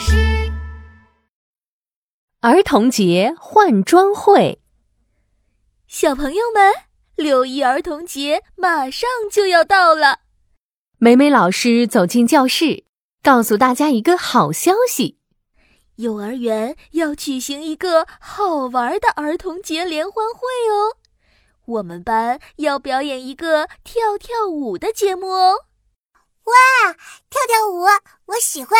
师。儿童节换装会，小朋友们，六一儿童节马上就要到了。美美老师走进教室，告诉大家一个好消息：幼儿园要举行一个好玩的儿童节联欢会哦。我们班要表演一个跳跳舞的节目哦。哇，跳跳舞，我喜欢！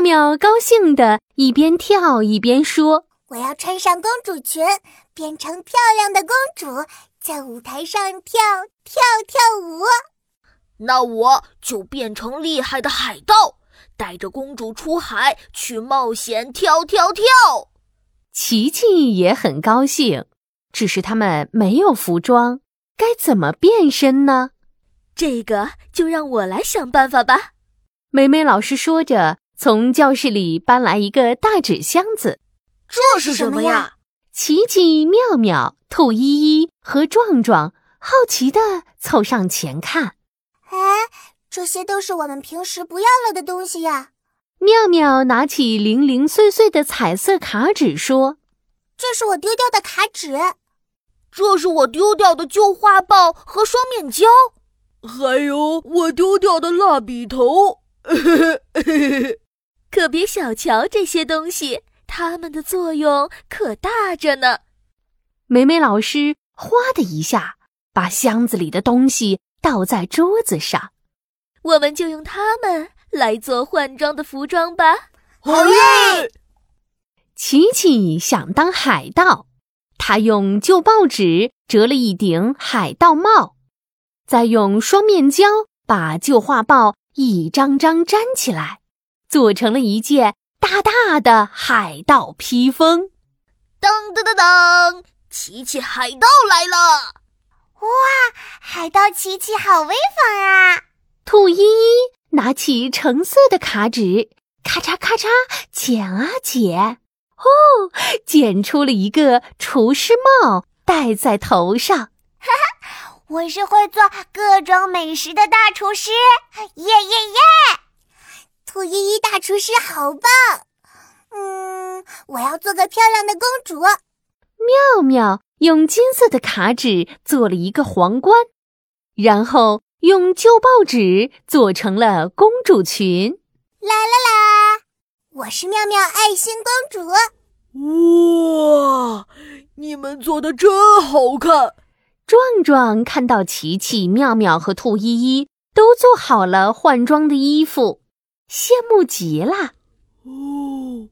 妙妙高兴的一边跳一边说：“我要穿上公主裙，变成漂亮的公主，在舞台上跳跳跳舞。那我就变成厉害的海盗，带着公主出海去冒险，跳跳跳。”琪琪也很高兴，只是他们没有服装，该怎么变身呢？这个就让我来想办法吧。美美老师说着，从教室里搬来一个大纸箱子。这是什么呀？奇奇、妙妙、兔依依和壮壮好奇的凑上前看。哎，这些都是我们平时不要了的东西呀！妙妙拿起零零碎碎的彩色卡纸说：“这是我丢掉的卡纸，这是我丢掉的旧画报和双面胶。”还有我丢掉的蜡笔头，可别小瞧这些东西，它们的作用可大着呢。美美老师哗的一下把箱子里的东西倒在桌子上，我们就用它们来做换装的服装吧。好耶！琪琪想当海盗，他用旧报纸折了一顶海盗帽。再用双面胶把旧画报一张张粘起来，做成了一件大大的海盗披风。噔噔噔噔，琪琪海盗来了！哇，海盗琪琪好威风啊！兔依依拿起橙色的卡纸，咔嚓咔嚓剪啊剪，哦，剪出了一个厨师帽，戴在头上。哈哈。我是会做各种美食的大厨师，耶耶耶！兔依依大厨师好棒。嗯，我要做个漂亮的公主。妙妙用金色的卡纸做了一个皇冠，然后用旧报纸做成了公主裙。啦啦啦！我是妙妙爱心公主。哇，你们做的真好看！壮壮看到琪琪、妙妙和兔依依都做好了换装的衣服，羡慕极了。哦，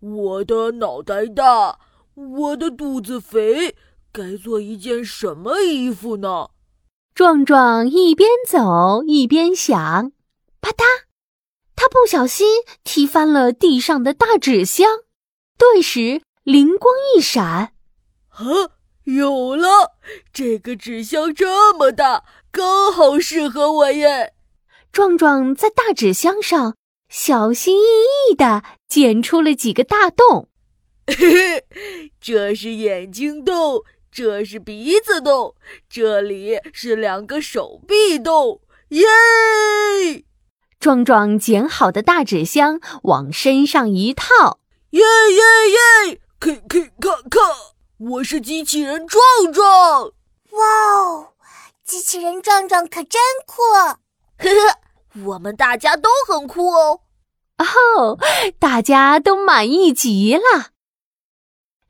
我的脑袋大，我的肚子肥，该做一件什么衣服呢？壮壮一边走一边想，啪嗒，他不小心踢翻了地上的大纸箱，顿时灵光一闪，啊！有了，这个纸箱这么大，刚好适合我耶！壮壮在大纸箱上小心翼翼地剪出了几个大洞。嘿嘿，这是眼睛洞，这是鼻子洞，这里是两个手臂洞。耶！壮壮剪好的大纸箱往身上一套，耶耶耶！K K 咔咔。我是机器人壮壮，哇哦，机器人壮壮可真酷！呵呵，我们大家都很酷哦。哦，大家都满意极了。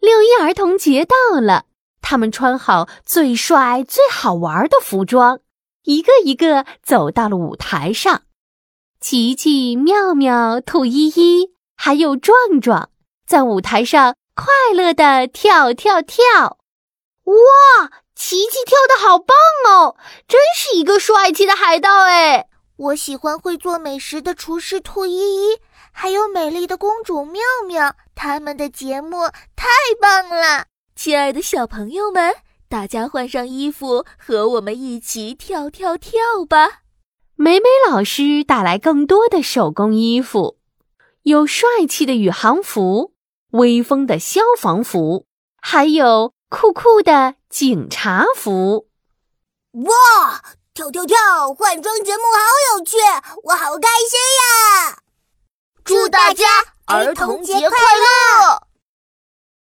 六一儿童节到了，他们穿好最帅、最好玩的服装，一个一个走到了舞台上。琪琪、妙妙、兔依依还有壮壮在舞台上。快乐的跳跳跳！哇，琪琪跳的好棒哦，真是一个帅气的海盗哎！我喜欢会做美食的厨师兔依依，还有美丽的公主妙妙，他们的节目太棒了！亲爱的小朋友们，大家换上衣服，和我们一起跳跳跳吧！美美老师带来更多的手工衣服，有帅气的宇航服。威风的消防服，还有酷酷的警察服。哇！跳跳跳！换装节目好有趣，我好开心呀！祝大家儿童节快乐！